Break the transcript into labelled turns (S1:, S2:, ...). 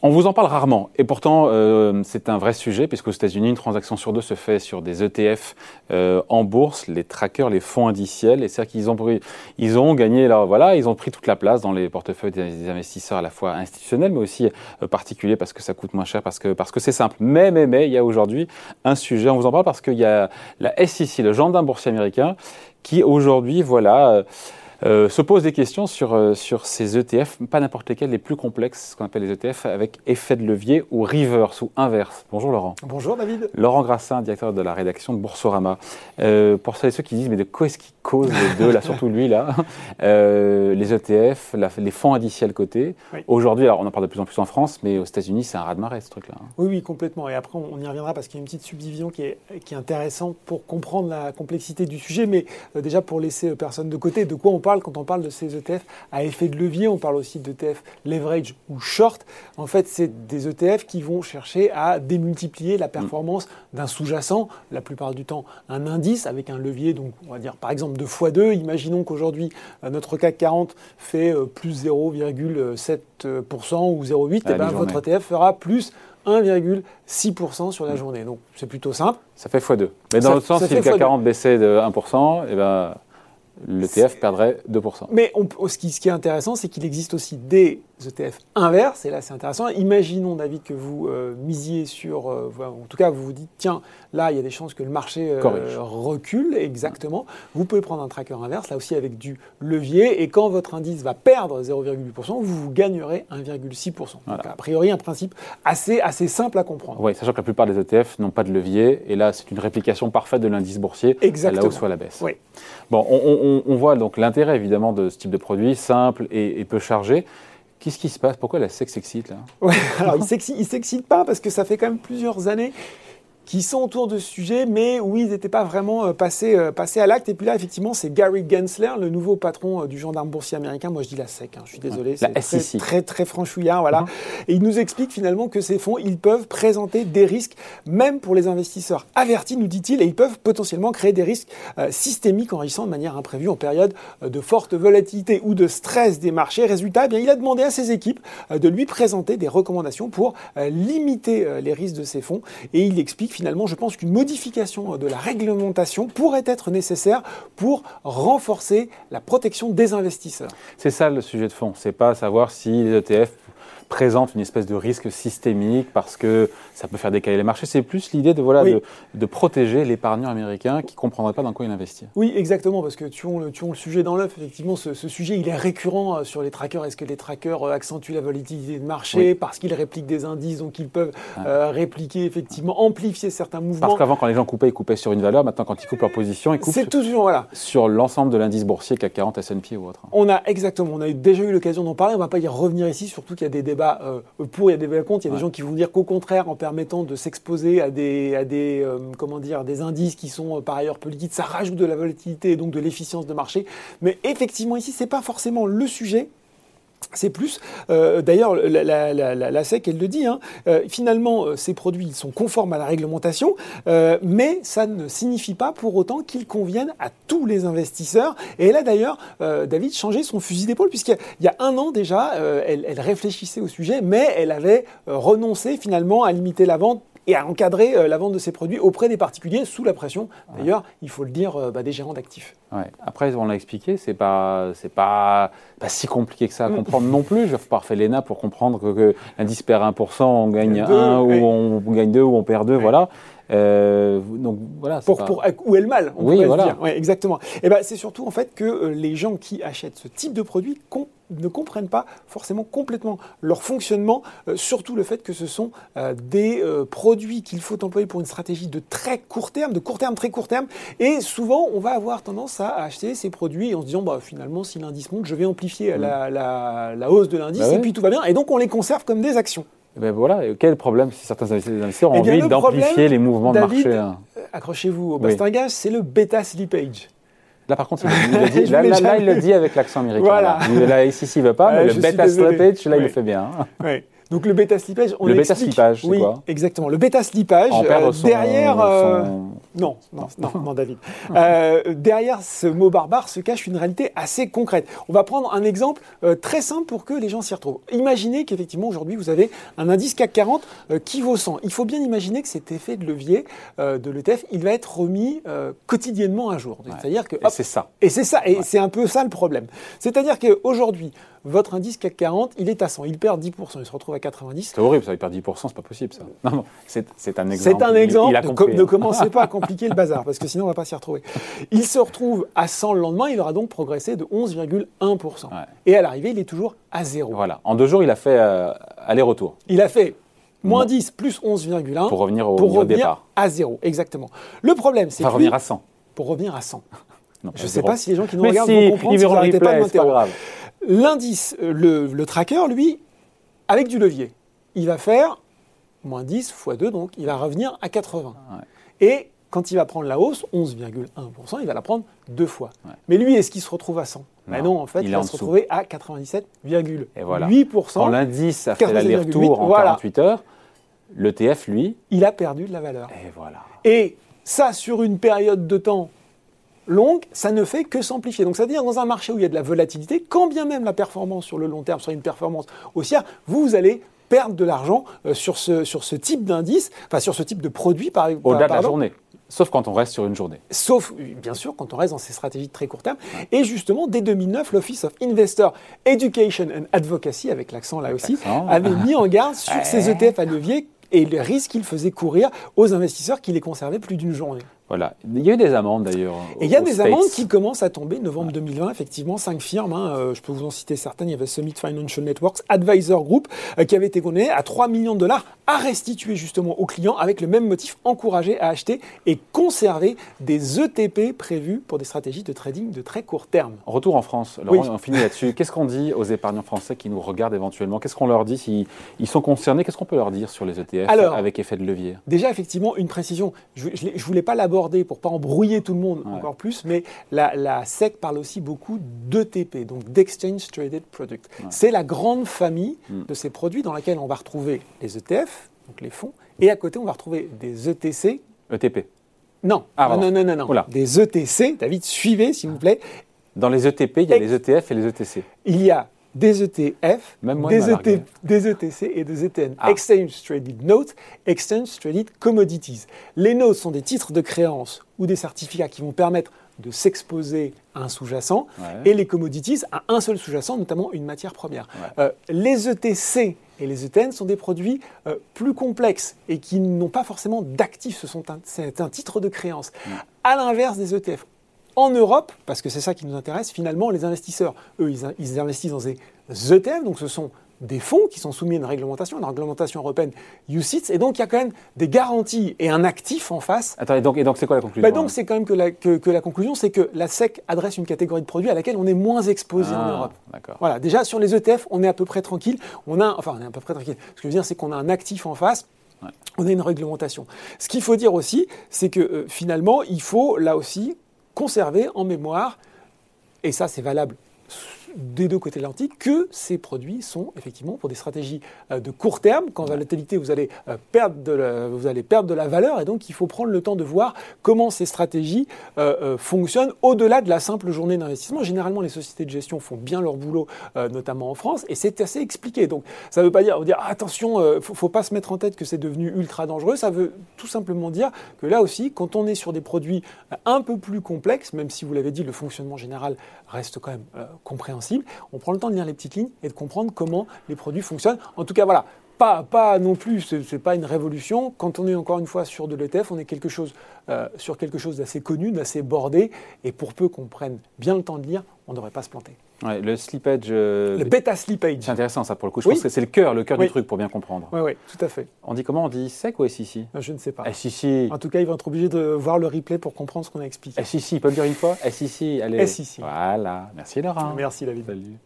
S1: On vous en parle rarement, et pourtant euh, c'est un vrai sujet, puisqu'aux États-Unis, une transaction sur deux se fait sur des ETF euh, en bourse, les trackers, les fonds indiciels, et c'est-à-dire qu'ils ont, ils ont gagné, là, voilà, ils ont pris toute la place dans les portefeuilles des investisseurs à la fois institutionnels, mais aussi euh, particuliers, parce que ça coûte moins cher, parce que parce que c'est simple. Mais, mais, mais, il y a aujourd'hui un sujet, on vous en parle parce qu'il y a la SEC, le gendarme boursier américain, qui aujourd'hui, voilà... Euh, se pose des questions sur, euh, sur ces ETF, pas n'importe lesquels, les plus complexes, ce qu'on appelle les ETF, avec effet de levier ou reverse ou inverse. Bonjour Laurent.
S2: Bonjour David.
S1: Laurent Grassin, directeur de la rédaction de Boursorama. Euh, pour ceux qui disent, mais de quoi est-ce qui cause les deux, là, surtout lui, là? Les ETF, les fonds indiciels cotés. Aujourd'hui, alors on en parle de plus en plus en France, mais aux États-Unis, c'est un raz-de-marée ce truc-là. Hein.
S2: Oui, oui, complètement. Et après, on y reviendra parce qu'il y a une petite subdivision qui est, qui est intéressante pour comprendre la complexité du sujet, mais déjà pour laisser personne de côté, de quoi on parle quand on parle de ces ETF à effet de levier. On parle aussi d'ETF leverage ou short. En fait, c'est des ETF qui vont chercher à démultiplier la performance d'un sous-jacent, la plupart du temps un indice avec un levier, donc on va dire par exemple de x2. Imaginons qu'aujourd'hui euh, notre CAC 40 fait euh, plus 0,7% ou 0,8, et ben, votre ETF fera plus 1,6% sur la journée. Donc c'est plutôt simple.
S1: Ça fait x2. Mais dans l'autre sens, si le CAC 40 baissait de 1%, et ben l'ETF perdrait 2%.
S2: Mais ce, qui, ce, qui, est intéressant, c'est qu'il existe aussi des ETF inverses, et là c'est intéressant. Imaginons, David, que vous euh, misiez sur, euh, en tout cas vous vous dites, tiens, là il y a des chances que le marché euh, recule, exactement. Vous pouvez prendre un tracker inverse, là aussi avec du levier, et quand votre indice va perdre 0,8%, vous, gagnerez 1,6%. Donc a priori un principe assez, assez simple à comprendre.
S1: Oui, sachant que la plupart des ETF n'ont pas de levier, et là c'est une réplication parfaite de l'indice boursier,
S2: exactement.
S1: à la hausse ou à la baisse. Oui. Bon, on, voit donc l'intérêt évidemment de ce type de produit, simple et, peu chargé. Qu'est-ce qui se passe? Pourquoi la SEC s'excite là?
S2: Il ne s'excite pas parce que ça fait quand même plusieurs années qui sont autour de ce sujet, mais où ils n'étaient pas vraiment euh, passés, euh, passés à l'acte. Et puis là, effectivement, c'est Gary Gensler, le nouveau patron euh, du gendarme boursier américain. Moi, je dis la SEC, hein, je suis désolé.
S1: c'est
S2: très, très, très, franchouillard, voilà. Uh-huh. Et il nous explique finalement que ces fonds, ils peuvent présenter des risques, même pour les investisseurs avertis, nous dit-il, et ils peuvent potentiellement créer des risques systémiques en de manière imprévue en période de forte volatilité ou de stress des marchés. Résultat, eh bien, il a demandé à ses équipes de lui présenter des recommandations pour limiter les risques de ces fonds. Et il explique finalement, je pense qu'une modification de la réglementation pourrait être nécessaire pour renforcer la protection des investisseurs.
S1: C'est ça le sujet de fond. C'est pas savoir si les ETF présente une espèce de risque systémique parce que ça peut faire décaler les marchés. C'est plus l'idée de, voilà, de, protéger l'épargnant américain qui ne comprendrait pas dans quoi il investit.
S2: Oui, exactement, parce que tu as le, le sujet dans l'œuf. Effectivement, ce, sujet, il est récurrent euh, sur les trackers. Est-ce que les trackers euh, accentuent la volatilité de marché parce qu'ils répliquent des indices, donc ils peuvent euh, répliquer, effectivement, amplifier certains mouvements?
S1: Parce qu'avant, quand les gens coupaient, ils coupaient sur une valeur. Maintenant, quand ils coupent leur position, ils coupent sur,
S2: toujours, voilà.
S1: sur l'ensemble de l'indice boursier CAC 40, S&P ou autre.
S2: On a exactement, on a déjà eu l'occasion d'en parler. On ne va pas y revenir ici, surtout qu'il y a des débats pour, il y a des débats contre. Il y a des gens qui vont dire qu'au contraire, en permettant de s'exposer à des, à des, euh, comment dire, des indices qui sont euh, par ailleurs peu liquides, ça rajoute de la volatilité et donc de l'efficience de marché. Mais effectivement, ici, ce n'est pas forcément le sujet. C'est plus, euh, d'ailleurs, la, SEC, elle le dit, hein, finalement, ces produits sont conformes à la réglementation, mais ça ne signifie pas pour autant qu'ils conviennent à tous les investisseurs. Et a d'ailleurs, David, changé son fusil d'épaule, puisqu'il y a un an déjà, elle, réfléchissait au sujet, mais elle avait renoncé finalement à limiter la vente et à encadrer euh, la vente de ces produits auprès des particuliers sous la pression, d'ailleurs, il faut le dire, euh, bah, des gérants d'actifs.
S1: Ouais. Après, on l'a expliqué, c'est pas, c'est pas, pas si compliqué que ça à mm. comprendre non plus. Je pas refait l'ENA pour comprendre que, l'indice perd 1%, on gagne 1 ou on, gagne 2 ou on perd 2, voilà.
S2: Euh, donc voilà. Pour, pour, où est le mal on
S1: Oui, voilà.
S2: Se dire. Ouais, exactement. Et ben, c'est surtout en fait que les gens qui achètent ce type de produit ne comprennent pas forcément complètement leur fonctionnement, euh, surtout le fait que ce sont euh, des euh, produits qu'il faut employer pour une stratégie de très court terme, de court terme, très court terme. Et souvent, on va avoir tendance à acheter ces produits en se disant, bah, finalement, si l'indice monte, je vais amplifier mmh. la, hausse de l'indice bah et puis tout va bien. Et donc, on les conserve comme des actions.
S1: Et ben voilà, quel problème si certains investisseurs ont eh envie d'amplifier les mouvements de marché hein.
S2: Accrochez-vous au bastingage, c'est le bêta slippage.
S1: Là, par contre, il, le dit, là, il le dit avec l'accent américain. Voilà. Là, ici, ne veut pas, mais le bêta slippage, là, il le fait bien.
S2: Oui. Donc le bêta slippage, on
S1: Le bêta slippage,
S2: oui,
S1: quoi
S2: Exactement. Le bêta slippage, euh, derrière, euh, Non, non, non, non David. Euh, derrière ce mot barbare se cache une réalité assez concrète. On va prendre un exemple très simple pour que les gens s'y retrouvent. Imaginez qu'effectivement aujourd'hui vous avez un indice CAC 40 euh, qui vaut 100. Il faut bien imaginer que cet effet de levier de l'ETF, il va être remis quotidiennement un jour.
S1: C'est-à-dire que c'est ça.
S2: Et c'est ça. Et c'est un peu ça le problème. C'est-à-dire qu'aujourd'hui votre indice CAC 40, il est à 100, il perd 10%, il se retrouve à 90.
S1: C'est horrible, ça, il perd 10%, c'est pas possible ça. Non, non, c'est un exemple.
S2: C'est un exemple, ne, commencez pas à compliquer le bazar, parce que sinon on va pas s'y retrouver. Il se retrouve à 100 le lendemain, il aura donc progressé de 11,1%. Et à l'arrivée, il est toujours à zéro.
S1: Voilà, en deux jours, il a fait euh, aller-retour.
S2: Il a fait moins 10 plus 11,1
S1: pour revenir au
S2: pour revenir
S1: départ.
S2: à zéro, exactement. Le problème, c'est
S1: que revenir à 100.
S2: Pour revenir à 100. je ne sais pas si les gens qui nous regardent vont comprendre ils verront si pas de grave. L'indice, euh, le, tracker, lui, avec du levier, il va faire moins 10 fois 2, donc il va revenir à 80. Et quand il va prendre la hausse, 11,1%, il va la prendre deux fois. Mais lui, est-ce qu'il se retrouve à 100 non, non en fait, il, va se retrouver à 97,8%. Voilà.
S1: Quand l'indice a fait l'aller-retour en 48 heures, l'ETF, lui...
S2: Il a perdu de la valeur.
S1: Et voilà.
S2: Et ça, sur une période de temps longue, ça ne fait que s'amplifier. Donc, c'est-à-dire dans un marché où il y a de la volatilité, quand bien même la performance sur le long terme sera une performance haussière, vous, allez perdre de l'argent euh, sur ce, sur ce type d'indice, enfin sur ce type de produit par exemple.
S1: Au-delà de la journée. Sauf quand on reste sur une journée.
S2: Sauf, bien sûr, quand on reste dans ces stratégies de très court terme. Et justement, dès 2009, l'Office of Investor Education and Advocacy, avec l'accent là aussi, avait mis en garde sur ces ETF à levier et le risque qu'il faisait courir aux investisseurs qui les conservaient plus d'une journée.
S1: Voilà. Il y a eu des amendes d'ailleurs.
S2: Et il y a des amendes qui commencent à tomber. Novembre 2020, effectivement, cinq firmes, hein, euh, je peux vous en citer certaines. Il y avait Summit Financial Networks, Advisor Group, euh, qui avait été condamné à 3 millions de dollars à restituer justement aux clients avec le même motif, encourager à acheter et conserver des ETP prévus pour des stratégies de trading de très court terme.
S1: Retour en France. Laurent, on finit là-dessus. Qu'est-ce qu'on dit aux épargnants français qui nous regardent éventuellement? Qu'est-ce qu'on leur dit s'ils ils sont concernés? Qu'est-ce qu'on peut leur dire sur les ETF avec effet de levier?
S2: Déjà, effectivement, une précision. Je ne voulais pas l'aborder pour pas embrouiller tout le monde encore plus, mais la, SEC parle aussi beaucoup d'ETP, donc d'Exchange Traded Product. C'est la grande famille mm. de ces produits dans laquelle on va retrouver les ETF, donc les fonds, et à côté on va retrouver des ETC.
S1: ETP.
S2: Non, ah, non, non, non, non, Des ETC, David, suivez s'il vous plaît.
S1: Dans les ETP, il y a les ETF et les ETC.
S2: Il y a des ETF, des, ET, des, ETC et des ETN. Ah. Exchange Traded Notes, Exchange Traded Commodities. Les notes sont des titres de créance ou des certificats qui vont permettre de s'exposer à un sous-jacent et les commodities à un seul sous-jacent, notamment une matière première. Euh, les ETC et les ETN sont des produits euh, plus complexes et qui n'ont pas forcément d'actifs. C'est un, titre de créance. À l'inverse des ETF, en Europe, parce que c'est ça qui nous intéresse, finalement, les investisseurs, eux, ils, investissent dans des ETF, donc ce sont des fonds qui sont soumis à une réglementation, une réglementation européenne UCITS, et donc il y a quand même des garanties et un actif en face.
S1: Attends, et donc, et donc c'est quoi la conclusion
S2: bah Donc c'est quand même que la, que, la conclusion, c'est que la SEC adresse une catégorie de produits à laquelle on est moins exposé en ah, Europe. Voilà, déjà sur les ETF, on est à peu près tranquille. On a, enfin, on est à peu près tranquille. Ce que je veux dire, c'est qu'on a un actif en face. On a une réglementation. Ce qu'il faut dire aussi, c'est que euh, finalement, il faut là aussi conserver en mémoire, et ça c'est valable des deux côtés de l'Atlantique que ces produits sont effectivement pour des stratégies euh, de court terme. Quand volatilité, vous allez, euh, perdre de la, vous allez perdre de la valeur et donc il faut prendre le temps de voir comment ces stratégies euh, fonctionnent au-delà de la simple journée d'investissement. Généralement, les sociétés de gestion font bien leur boulot, notamment en France, et c'est assez expliqué. Donc ça ne veut pas dire, dire attention, il ne faut, pas se mettre en tête que c'est devenu ultra dangereux. Ça veut tout simplement dire que là aussi, quand on est sur des produits un peu plus complexes, même si vous l'avez dit, le fonctionnement général reste quand même compréhensible, on prend le temps de lire les petites lignes et de comprendre comment les produits fonctionnent. En tout cas, voilà, pas, pas, non plus, ce n'est pas une révolution. Quand on est encore une fois sur de l'ETF, on est quelque chose, euh, sur quelque chose d'assez connu, d'assez bordé, et pour peu qu'on prenne bien le temps de lire, on ne devrait pas se planter.
S1: Le slippage. Euh,
S2: le bêta slippage.
S1: C'est intéressant ça pour le coup. Je pense que c'est le cœur, le cœur du truc pour bien comprendre.
S2: Oui, oui, tout à fait.
S1: On dit comment? On dit SEC ou SEC
S2: euh, Je ne sais pas.
S1: SEC.
S2: En tout cas, ils vont être obligés de voir le replay pour comprendre ce qu'on a expliqué.
S1: Il peut le dire une fois? SEC, allez.
S2: SEC.
S1: Voilà. Merci Laurent.
S2: Merci David.
S1: Salut.